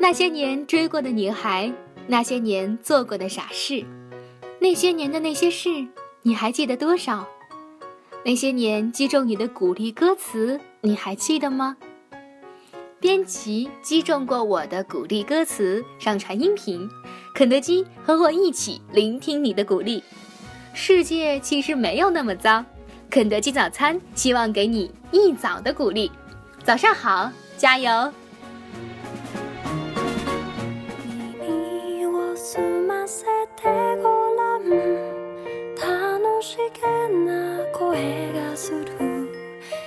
那些年追过的女孩，那些年做过的傻事，那些年的那些事，你还记得多少？那些年击中你的鼓励歌词，你还记得吗？编辑击中过我的鼓励歌词，上传音频。肯德基和我一起聆听你的鼓励。世界其实没有那么糟。肯德基早餐希望给你一早的鼓励。早上好，加油！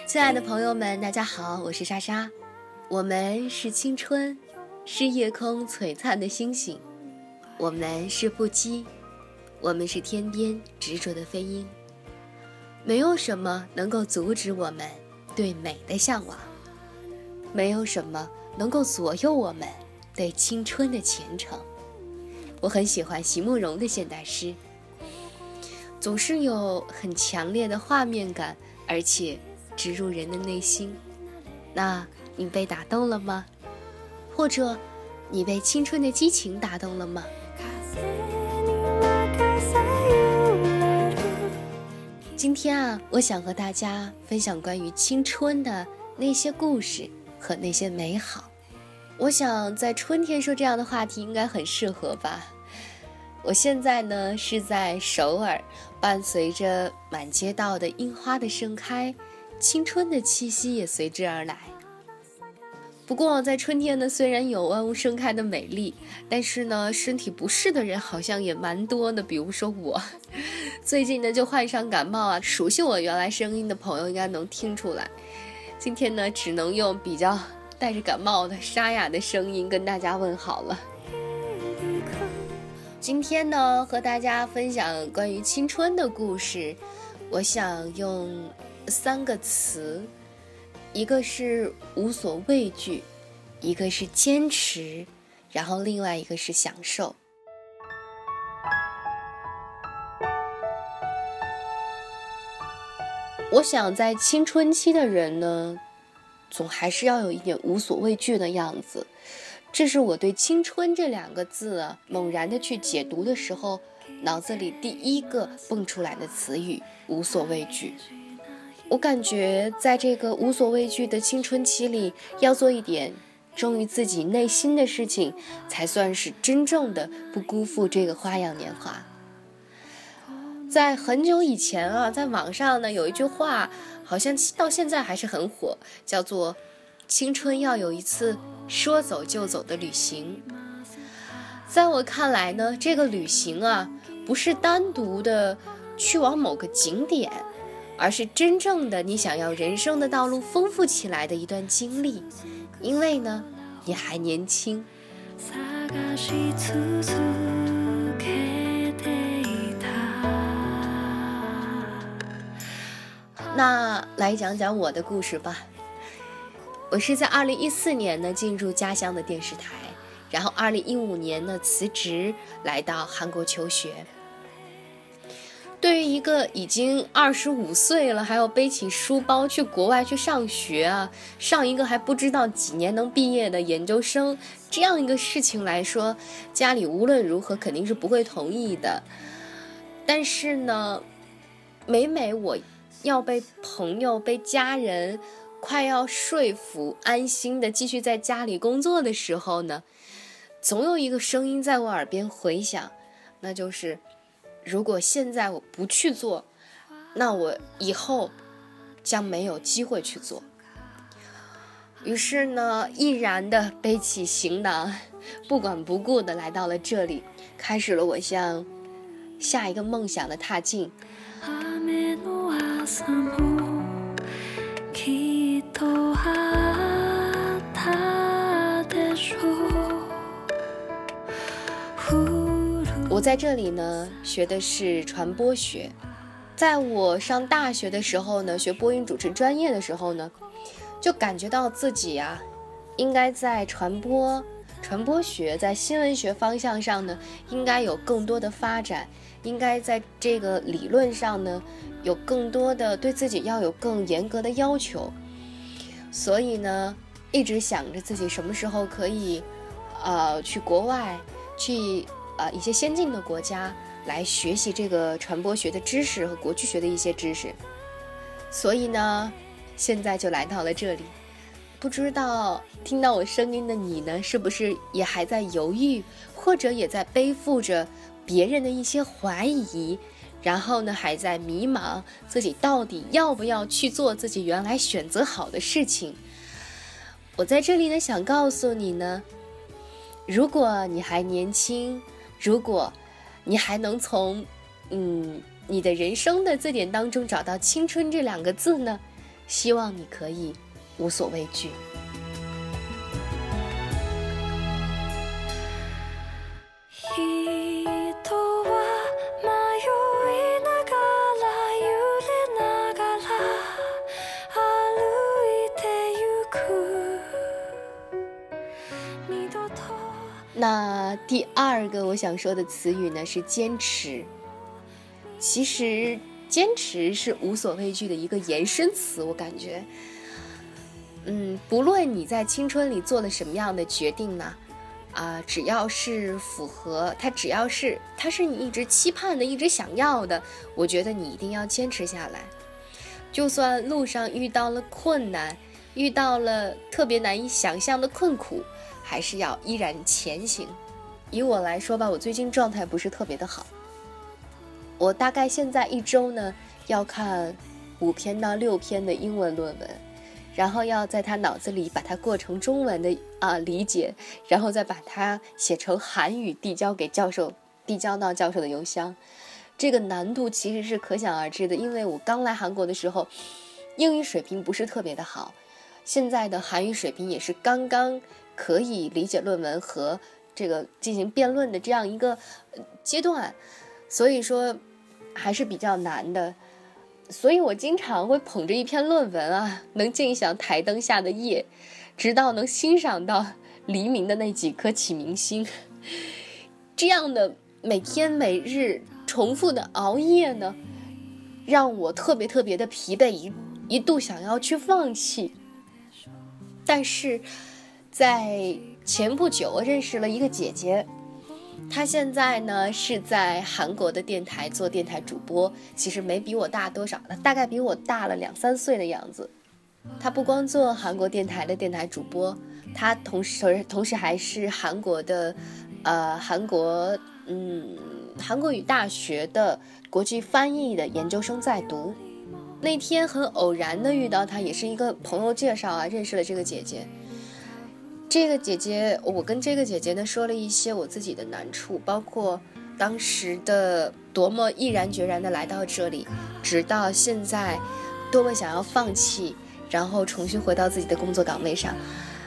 亲爱的朋友们，大家好，我是莎莎。我们是青春，是夜空璀璨的星星；我们是不羁，我们是天边执着的飞鹰。没有什么能够阻止我们对美的向往，没有什么能够左右我们对青春的虔诚。我很喜欢席慕容的现代诗，总是有很强烈的画面感，而且植入人的内心。那。你被打动了吗？或者，你被青春的激情打动了吗？今天啊，我想和大家分享关于青春的那些故事和那些美好。我想在春天说这样的话题应该很适合吧。我现在呢是在首尔，伴随着满街道的樱花的盛开，青春的气息也随之而来。不过，在春天呢，虽然有万物盛开的美丽，但是呢，身体不适的人好像也蛮多的。比如说我，最近呢就患上感冒啊。熟悉我原来声音的朋友应该能听出来。今天呢，只能用比较带着感冒的沙哑的声音跟大家问好了。今天呢，和大家分享关于青春的故事，我想用三个词。一个是无所畏惧，一个是坚持，然后另外一个是享受。我想在青春期的人呢，总还是要有一点无所畏惧的样子。这是我对“青春”这两个字啊，猛然的去解读的时候，脑子里第一个蹦出来的词语“无所畏惧”。我感觉，在这个无所畏惧的青春期里，要做一点忠于自己内心的事情，才算是真正的不辜负这个花样年华。在很久以前啊，在网上呢有一句话，好像到现在还是很火，叫做“青春要有一次说走就走的旅行”。在我看来呢，这个旅行啊，不是单独的去往某个景点。而是真正的你想要人生的道路丰富起来的一段经历，因为呢，你还年轻。那来讲讲我的故事吧。我是在二零一四年呢进入家乡的电视台，然后二零一五年呢辞职来到韩国求学。对于一个已经二十五岁了，还要背起书包去国外去上学啊，上一个还不知道几年能毕业的研究生，这样一个事情来说，家里无论如何肯定是不会同意的。但是呢，每每我要被朋友、被家人快要说服、安心的继续在家里工作的时候呢，总有一个声音在我耳边回响，那就是。如果现在我不去做，那我以后将没有机会去做。于是呢，毅然的背起行囊，不管不顾的来到了这里，开始了我向下一个梦想的踏进。我在这里呢，学的是传播学。在我上大学的时候呢，学播音主持专业的时候呢，就感觉到自己呀，应该在传播、传播学、在新闻学方向上呢，应该有更多的发展，应该在这个理论上呢，有更多的对自己要有更严格的要求。所以呢，一直想着自己什么时候可以。呃，去国外，去呃一些先进的国家来学习这个传播学的知识和国际学的一些知识。所以呢，现在就来到了这里。不知道听到我声音的你呢，是不是也还在犹豫，或者也在背负着别人的一些怀疑，然后呢，还在迷茫自己到底要不要去做自己原来选择好的事情？我在这里呢，想告诉你呢，如果你还年轻，如果你还能从嗯你的人生的字典当中找到“青春”这两个字呢，希望你可以。无所畏惧。那第二个我想说的词语呢是坚持。其实坚持是无所畏惧的一个延伸词，我感觉。嗯，不论你在青春里做了什么样的决定呢，啊，只要是符合它，只要是它是你一直期盼的、一直想要的，我觉得你一定要坚持下来。就算路上遇到了困难，遇到了特别难以想象的困苦，还是要依然前行。以我来说吧，我最近状态不是特别的好，我大概现在一周呢要看五篇到六篇的英文论文。然后要在他脑子里把它过成中文的啊理解，然后再把它写成韩语递交给教授，递交到教授的邮箱。这个难度其实是可想而知的，因为我刚来韩国的时候，英语水平不是特别的好，现在的韩语水平也是刚刚可以理解论文和这个进行辩论的这样一个阶段，所以说还是比较难的。所以我经常会捧着一篇论文啊，能尽享台灯下的夜，直到能欣赏到黎明的那几颗启明星。这样的每天每日重复的熬夜呢，让我特别特别的疲惫，一一度想要去放弃。但是，在前不久，我认识了一个姐姐。她现在呢是在韩国的电台做电台主播，其实没比我大多少，她大概比我大了两三岁的样子。她不光做韩国电台的电台主播，她同时同时还是韩国的，呃，韩国嗯韩国语大学的国际翻译的研究生在读。那天很偶然的遇到她，也是一个朋友介绍啊，认识了这个姐姐。这个姐姐，我跟这个姐姐呢说了一些我自己的难处，包括当时的多么毅然决然的来到这里，直到现在多么想要放弃，然后重新回到自己的工作岗位上。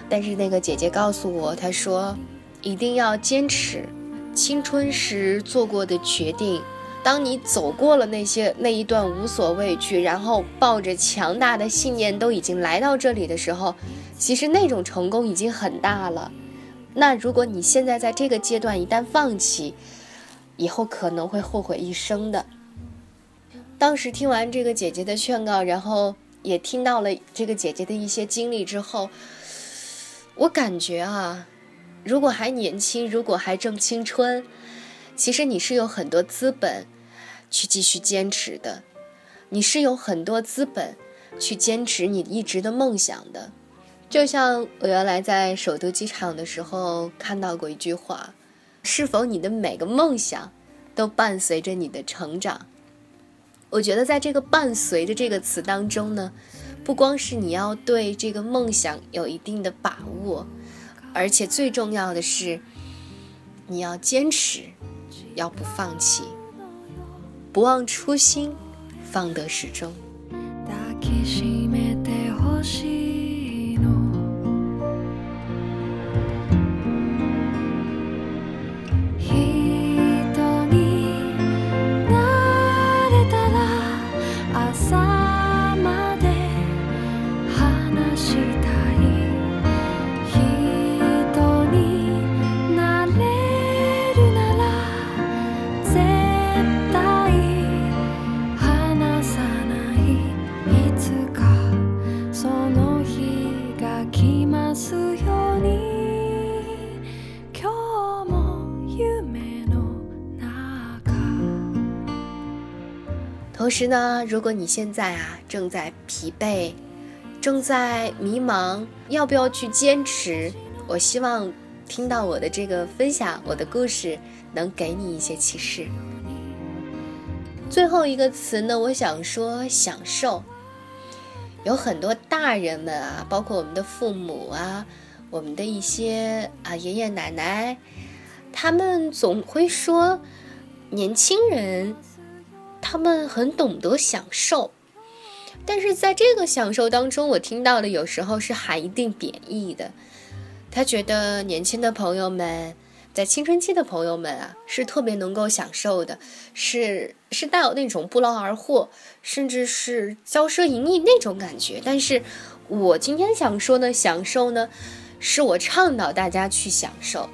但是那个姐姐告诉我，她说一定要坚持青春时做过的决定。当你走过了那些那一段无所畏惧，然后抱着强大的信念都已经来到这里的时候。其实那种成功已经很大了，那如果你现在在这个阶段一旦放弃，以后可能会后悔一生的。当时听完这个姐姐的劝告，然后也听到了这个姐姐的一些经历之后，我感觉啊，如果还年轻，如果还正青春，其实你是有很多资本去继续坚持的，你是有很多资本去坚持你一直的梦想的。就像我原来在首都机场的时候看到过一句话：“是否你的每个梦想都伴随着你的成长？”我觉得在这个“伴随”着这个词当中呢，不光是你要对这个梦想有一定的把握，而且最重要的是你要坚持，要不放弃，不忘初心，方得始终。同时呢，如果你现在啊正在疲惫，正在迷茫，要不要去坚持？我希望听到我的这个分享，我的故事能给你一些启示。最后一个词呢，我想说享受。有很多大人们啊，包括我们的父母啊，我们的一些啊爷爷奶奶，他们总会说，年轻人。他们很懂得享受，但是在这个享受当中，我听到的有时候是含一定贬义的。他觉得年轻的朋友们，在青春期的朋友们啊，是特别能够享受的，是是带有那种不劳而获，甚至是骄奢淫逸那种感觉。但是我今天想说的享受呢，是我倡导大家去享受，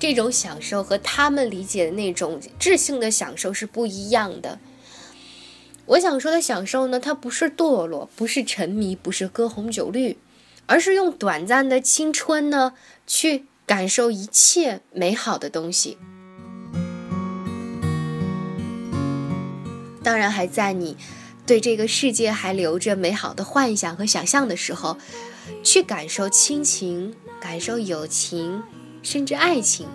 这种享受和他们理解的那种智性的享受是不一样的。我想说的享受呢，它不是堕落，不是沉迷，不是歌红酒绿，而是用短暂的青春呢，去感受一切美好的东西。当然，还在你对这个世界还留着美好的幻想和想象的时候，去感受亲情，感受友情，甚至爱情。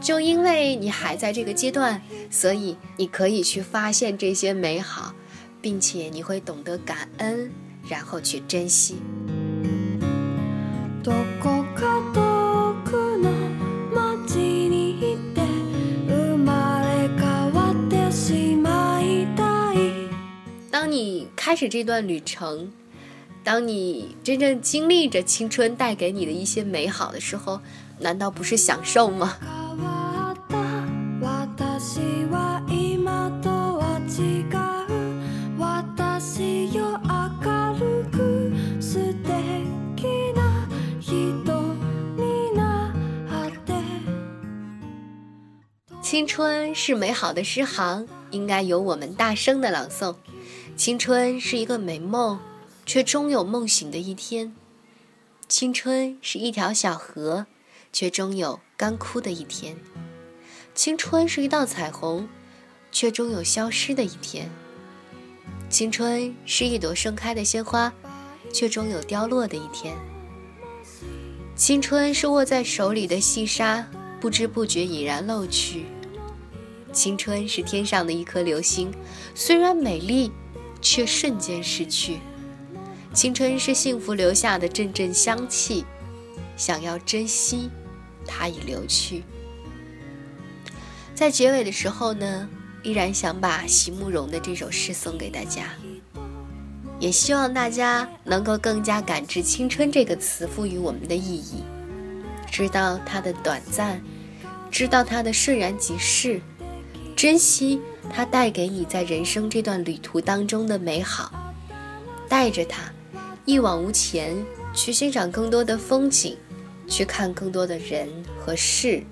就因为你还在这个阶段，所以你可以去发现这些美好，并且你会懂得感恩，然后去珍惜。当你开始这段旅程，当你真正经历着青春带给你的一些美好的时候，难道不是享受吗？青春是美好的诗行，应该由我们大声的朗诵。青春是一个美梦，却终有梦醒的一天。青春是一条小河，却终有干枯的一天。青春是一道彩虹，却终有消失的一天。青春是一朵盛开的鲜花，却终有凋落的一天。青春是握在手里的细沙，不知不觉已然漏去。青春是天上的一颗流星，虽然美丽，却瞬间逝去。青春是幸福留下的阵阵香气，想要珍惜，它已流去。在结尾的时候呢，依然想把席慕容的这首诗送给大家，也希望大家能够更加感知“青春”这个词赋予我们的意义，知道它的短暂，知道它的瞬然即逝。珍惜它带给你在人生这段旅途当中的美好，带着它一往无前，去欣赏更多的风景，去看更多的人和事，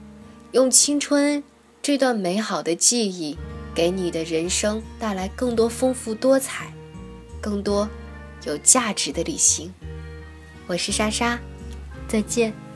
用青春这段美好的记忆，给你的人生带来更多丰富多彩、更多有价值的旅行。我是莎莎，再见。